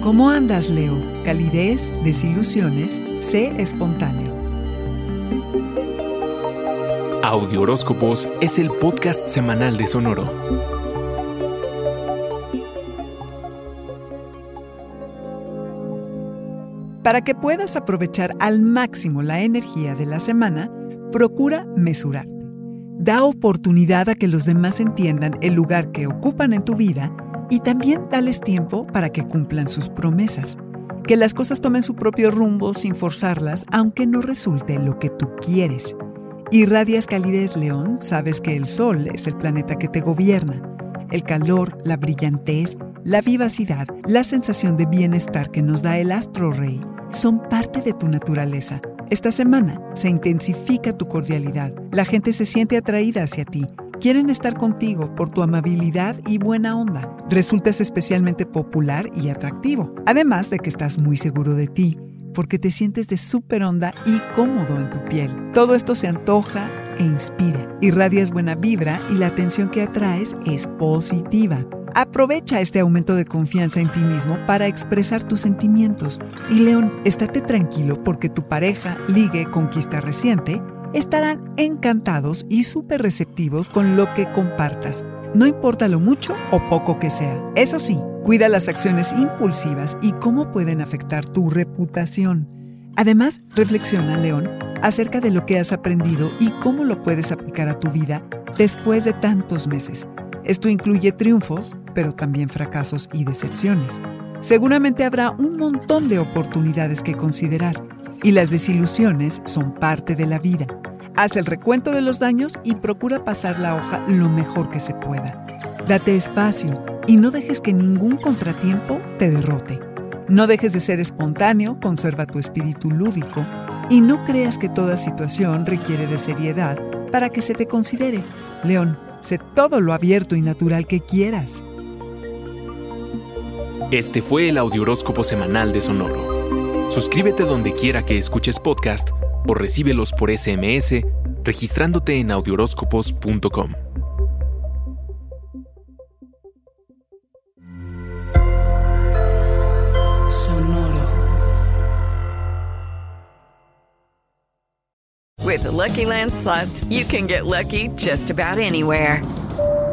¿Cómo andas, Leo? Calidez, desilusiones, sé espontáneo. Audio Horóscopos es el podcast semanal de Sonoro. Para que puedas aprovechar al máximo la energía de la semana, procura mesurarte. Da oportunidad a que los demás entiendan el lugar que ocupan en tu vida y también dales tiempo para que cumplan sus promesas. Que las cosas tomen su propio rumbo sin forzarlas, aunque no resulte lo que tú quieres. Irradias calidez, León, sabes que el Sol es el planeta que te gobierna. El calor, la brillantez, la vivacidad, la sensación de bienestar que nos da el astro rey son parte de tu naturaleza. Esta semana se intensifica tu cordialidad. La gente se siente atraída hacia ti quieren estar contigo por tu amabilidad y buena onda. Resultas especialmente popular y atractivo, además de que estás muy seguro de ti, porque te sientes de súper onda y cómodo en tu piel. Todo esto se antoja e inspira. Irradias buena vibra y la atención que atraes es positiva. Aprovecha este aumento de confianza en ti mismo para expresar tus sentimientos. Y León, estate tranquilo porque tu pareja, ligue, conquista reciente, estarán encantados y súper receptivos con lo que compartas, no importa lo mucho o poco que sea. Eso sí, cuida las acciones impulsivas y cómo pueden afectar tu reputación. Además, reflexiona, León, acerca de lo que has aprendido y cómo lo puedes aplicar a tu vida después de tantos meses. Esto incluye triunfos, pero también fracasos y decepciones. Seguramente habrá un montón de oportunidades que considerar y las desilusiones son parte de la vida. Haz el recuento de los daños y procura pasar la hoja lo mejor que se pueda. Date espacio y no dejes que ningún contratiempo te derrote. No dejes de ser espontáneo, conserva tu espíritu lúdico y no creas que toda situación requiere de seriedad para que se te considere. León, sé todo lo abierto y natural que quieras. Este fue el Audioróscopo Semanal de Sonoro. Suscríbete donde quiera que escuches podcast o recíbelos por SMS registrándote en audioróscopos.com. Sonoro. With the Lucky Land slots, you can get lucky just about anywhere.